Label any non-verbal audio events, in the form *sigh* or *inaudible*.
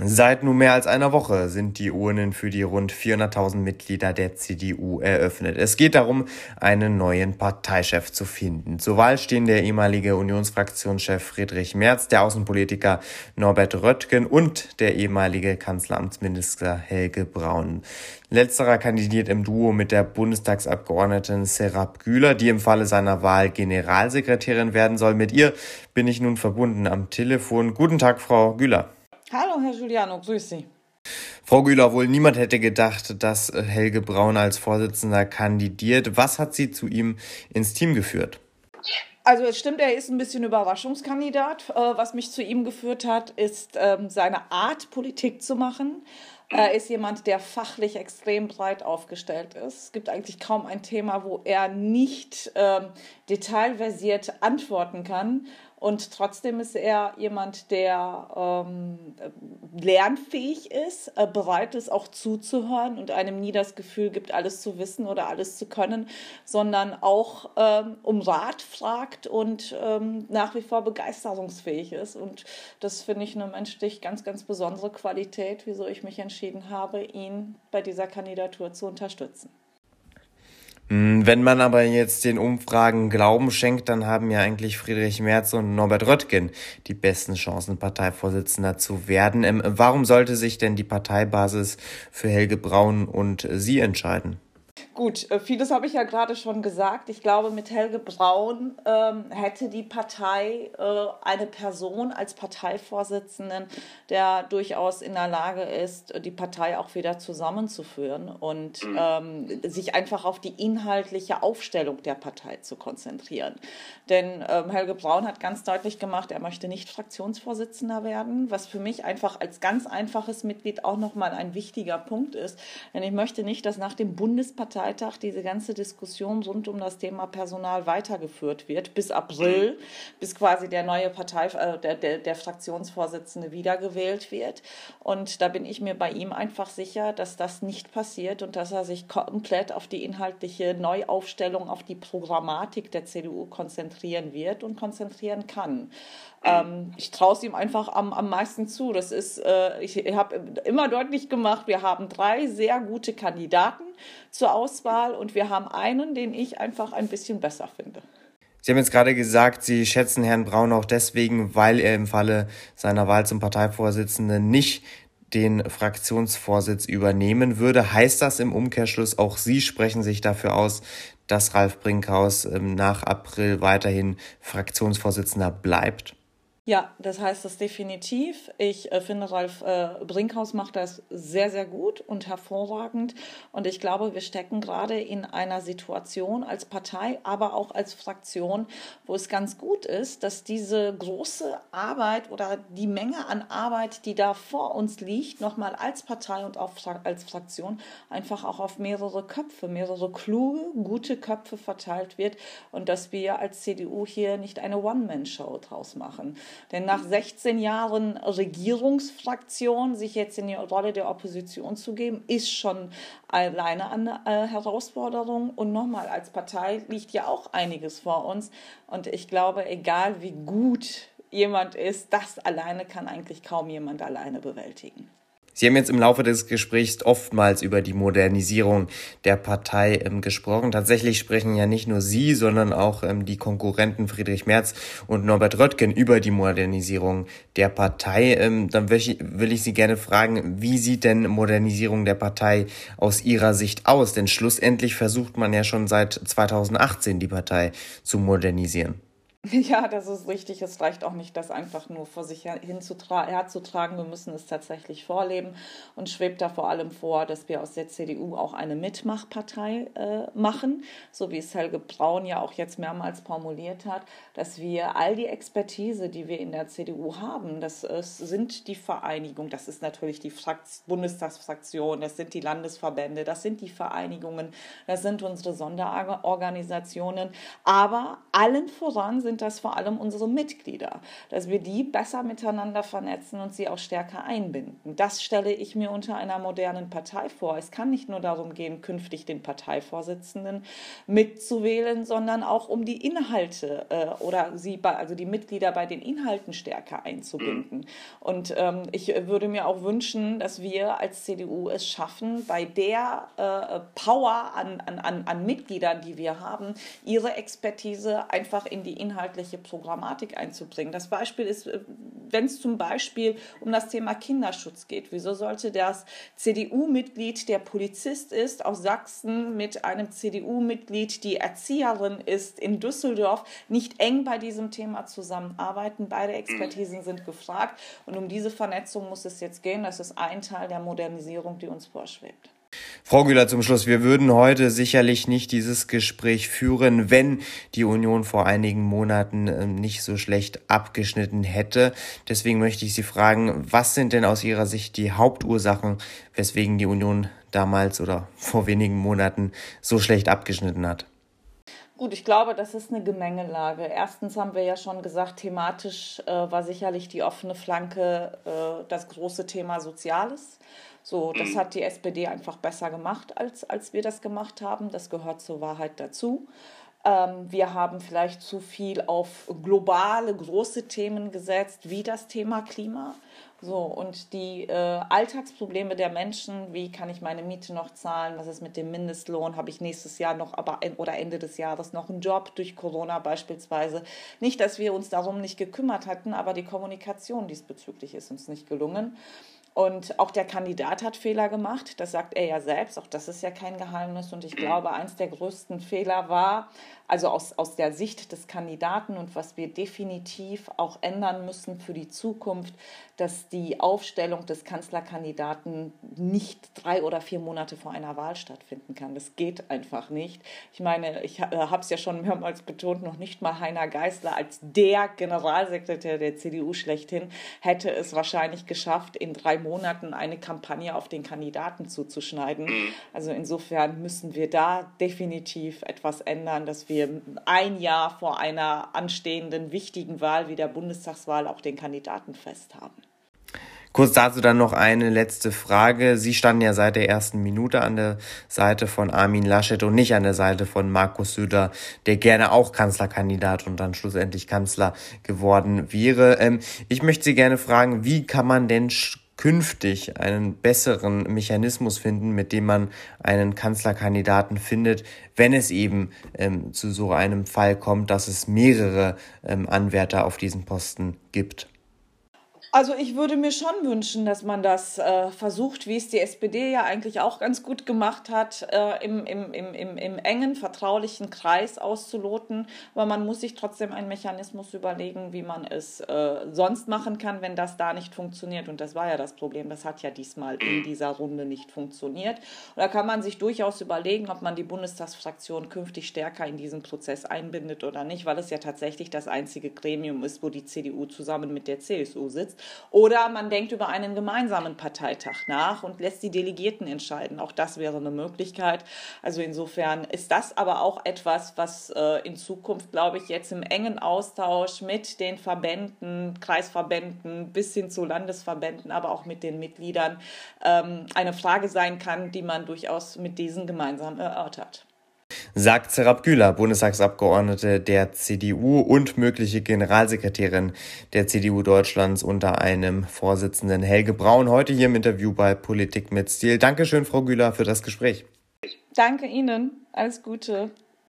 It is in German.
Seit nun mehr als einer Woche sind die Urnen für die rund 400.000 Mitglieder der CDU eröffnet. Es geht darum, einen neuen Parteichef zu finden. Zur Wahl stehen der ehemalige Unionsfraktionschef Friedrich Merz, der Außenpolitiker Norbert Röttgen und der ehemalige Kanzleramtsminister Helge Braun. Letzterer kandidiert im Duo mit der Bundestagsabgeordneten Serap Güler, die im Falle seiner Wahl Generalsekretärin werden soll. Mit ihr bin ich nun verbunden am Telefon. Guten Tag, Frau Güler. Hallo, Herr Giuliano, grüß Sie. Frau Güler, wohl niemand hätte gedacht, dass äh, Helge Braun als Vorsitzender kandidiert. Was hat Sie zu ihm ins Team geführt? Also es stimmt, er ist ein bisschen Überraschungskandidat. Äh, was mich zu ihm geführt hat, ist ähm, seine Art, Politik zu machen. Er ist jemand, der fachlich extrem breit aufgestellt ist. Es gibt eigentlich kaum ein Thema, wo er nicht ähm, detailversiert antworten kann. Und trotzdem ist er jemand, der ähm, lernfähig ist, äh, bereit ist auch zuzuhören und einem nie das Gefühl gibt, alles zu wissen oder alles zu können, sondern auch ähm, um Rat fragt und ähm, nach wie vor begeisterungsfähig ist. Und das finde ich eine menschlich ganz, ganz besondere Qualität, wieso ich mich entschieden habe, ihn bei dieser Kandidatur zu unterstützen. Hm, wenn man aber jetzt den Umfragen Glauben schenkt, dann haben ja eigentlich Friedrich Merz und Norbert Röttgen die besten Chancen, Parteivorsitzender zu werden. Ähm, warum sollte sich denn die Parteibasis für Helge Braun und Sie entscheiden? Gut, äh, vieles habe ich ja gerade schon gesagt. Ich glaube, mit Helge Braun ähm, hätte die Partei äh, eine Person als Parteivorsitzenden, der durchaus in der Lage ist, die Partei auch wieder zusammenzuführen und mhm. ähm, sich einfach auf die inhaltliche Aufstellung der Partei zu konzentrieren. Denn ähm, Helge Braun hat ganz deutlich gemacht, er möchte nicht Fraktionsvorsitzender werden, was für mich einfach als ganz einfaches Mitglied auch nochmal ein wichtiger Punkt ist. Denn ich möchte nicht, dass nach dem Bundespartei Parteitag diese ganze Diskussion rund um das Thema Personal weitergeführt wird, bis April, bis quasi der neue Partei, äh, der, der, der Fraktionsvorsitzende wiedergewählt wird. Und da bin ich mir bei ihm einfach sicher, dass das nicht passiert und dass er sich komplett auf die inhaltliche Neuaufstellung, auf die Programmatik der CDU konzentrieren wird und konzentrieren kann. Ähm, ich traue es ihm einfach am, am meisten zu. Das ist, äh, ich, ich habe immer deutlich gemacht, wir haben drei sehr gute Kandidaten zur Auswahl und wir haben einen, den ich einfach ein bisschen besser finde. Sie haben jetzt gerade gesagt, Sie schätzen Herrn Braun auch deswegen, weil er im Falle seiner Wahl zum Parteivorsitzenden nicht den Fraktionsvorsitz übernehmen würde. Heißt das im Umkehrschluss, auch Sie sprechen sich dafür aus, dass Ralf Brinkhaus ähm, nach April weiterhin Fraktionsvorsitzender bleibt? Ja, das heißt das definitiv. Ich äh, finde, Ralf äh, Brinkhaus macht das sehr, sehr gut und hervorragend. Und ich glaube, wir stecken gerade in einer Situation als Partei, aber auch als Fraktion, wo es ganz gut ist, dass diese große Arbeit oder die Menge an Arbeit, die da vor uns liegt, nochmal als Partei und auch als Fraktion einfach auch auf mehrere Köpfe, mehrere kluge, gute Köpfe verteilt wird und dass wir als CDU hier nicht eine One-Man-Show draus machen. Denn nach 16 Jahren Regierungsfraktion sich jetzt in die Rolle der Opposition zu geben, ist schon alleine eine äh, Herausforderung. Und nochmal, als Partei liegt ja auch einiges vor uns. Und ich glaube, egal wie gut jemand ist, das alleine kann eigentlich kaum jemand alleine bewältigen. Sie haben jetzt im Laufe des Gesprächs oftmals über die Modernisierung der Partei ähm, gesprochen. Tatsächlich sprechen ja nicht nur Sie, sondern auch ähm, die Konkurrenten Friedrich Merz und Norbert Röttgen über die Modernisierung der Partei. Ähm, dann will ich, will ich Sie gerne fragen, wie sieht denn Modernisierung der Partei aus Ihrer Sicht aus? Denn schlussendlich versucht man ja schon seit 2018 die Partei zu modernisieren. *laughs* Ja, das ist richtig. Es reicht auch nicht, das einfach nur vor sich herzutragen. Wir müssen es tatsächlich vorleben und schwebt da vor allem vor, dass wir aus der CDU auch eine Mitmachpartei äh, machen, so wie es Helge Braun ja auch jetzt mehrmals formuliert hat, dass wir all die Expertise, die wir in der CDU haben, das ist, sind die Vereinigung, das ist natürlich die Frakt Bundestagsfraktion, das sind die Landesverbände, das sind die Vereinigungen, das sind unsere Sonderorganisationen, aber allen voran sind das vor allem unsere Mitglieder, dass wir die besser miteinander vernetzen und sie auch stärker einbinden. Das stelle ich mir unter einer modernen Partei vor. Es kann nicht nur darum gehen, künftig den Parteivorsitzenden mitzuwählen, sondern auch um die Inhalte äh, oder sie bei, also die Mitglieder bei den Inhalten stärker einzubinden. Und ähm, ich würde mir auch wünschen, dass wir als CDU es schaffen, bei der äh, Power an, an, an Mitgliedern, die wir haben, ihre Expertise einfach in die inhaltliche Programmatik einzubringen. Das Beispiel ist, äh, wenn es zum Beispiel um das Thema Kinderschutz geht. Wieso sollte das CDU-Mitglied, der Polizist ist, aus Sachsen mit einem CDU-Mitglied, die Erzieherin ist in Düsseldorf, nicht eng bei diesem Thema zusammenarbeiten? Beide Expertisen sind gefragt. Und um diese Vernetzung muss es jetzt gehen. Das ist ein Teil der Modernisierung, die uns vorschwebt. Frau Güler, zum Schluss. Wir würden heute sicherlich nicht dieses Gespräch führen, wenn die Union vor einigen Monaten ähm, nicht so schlecht abgeschnitten hätte. Deswegen möchte ich Sie fragen, was sind denn aus Ihrer Sicht die Hauptursachen, weswegen die Union damals oder vor wenigen Monaten so schlecht abgeschnitten hat? Gut, ich glaube, das ist eine Gemengelage. Erstens haben wir ja schon gesagt, thematisch äh, war sicherlich die offene Flanke äh, das große Thema Soziales. So, das hat die SPD einfach besser gemacht, als, als wir das gemacht haben. Das gehört zur Wahrheit dazu. Ähm, wir haben vielleicht zu viel auf globale, große Themen gesetzt, wie das Thema Klima. So, und die äh, Alltagsprobleme der Menschen, wie kann ich meine Miete noch zahlen, was ist mit dem Mindestlohn, habe ich nächstes Jahr noch aber oder Ende des Jahres noch einen Job durch Corona beispielsweise. Nicht, dass wir uns darum nicht gekümmert hatten, aber die Kommunikation diesbezüglich ist uns nicht gelungen. Und auch der Kandidat hat Fehler gemacht, das sagt er ja selbst, auch das ist ja kein Geheimnis. Und ich glaube, eins der größten Fehler war, also aus, aus der Sicht des Kandidaten und was wir definitiv auch ändern müssen für die Zukunft, dass die Aufstellung des Kanzlerkandidaten nicht drei oder vier Monate vor einer Wahl stattfinden kann. Das geht einfach nicht. Ich meine, ich habe es ja schon mehrmals betont, noch nicht mal Heiner Geißler als der Generalsekretär der CDU schlechthin hätte es wahrscheinlich geschafft, in drei Monaten eine Kampagne auf den Kandidaten zuzuschneiden. Also insofern müssen wir da definitiv etwas ändern, dass wir ein Jahr vor einer anstehenden wichtigen Wahl wie der Bundestagswahl auch den Kandidaten fest haben. Kurz dazu dann noch eine letzte Frage. Sie standen ja seit der ersten Minute an der Seite von Armin Laschet und nicht an der Seite von Markus Söder, der gerne auch Kanzlerkandidat und dann schlussendlich Kanzler geworden wäre. Ähm, ich möchte Sie gerne fragen, wie kann man denn künftig einen besseren Mechanismus finden, mit dem man einen Kanzlerkandidaten findet, wenn es eben ähm, zu so einem Fall kommt, dass es mehrere ähm, Anwärter auf diesen Posten gibt? Also ich würde mir schon wünschen, dass man das äh, versucht, wie es die SPD ja eigentlich auch ganz gut gemacht hat, äh, im, im, im, im, im engen, vertraulichen Kreis auszuloten. Aber man muss sich trotzdem einen Mechanismus überlegen, wie man es äh, sonst machen kann, wenn das da nicht funktioniert. Und das war ja das Problem. Das hat ja diesmal in dieser Runde nicht funktioniert. Und da kann man sich durchaus überlegen, ob man die Bundestagsfraktion künftig stärker in diesen Prozess einbindet oder nicht, weil es ja tatsächlich das einzige Gremium ist, wo die CDU zusammen mit der CSU sitzt. Oder man denkt über einen gemeinsamen Parteitag nach und lässt die Delegierten entscheiden. Auch das wäre eine Möglichkeit. Also insofern ist das aber auch etwas, was äh, in Zukunft, glaube ich, jetzt im engen Austausch mit den Verbänden, Kreisverbänden bis hin zu Landesverbänden, aber auch mit den Mitgliedern ähm, eine Frage sein kann, die man durchaus mit diesen gemeinsam erörtert sagt Serap Güler, Bundestagsabgeordnete der CDU und mögliche Generalsekretärin der CDU Deutschlands unter einem Vorsitzenden Helge Braun, heute hier im Interview bei Politik mit Stil. Dankeschön, Frau Güler, für das Gespräch. Danke Ihnen. Alles Gute.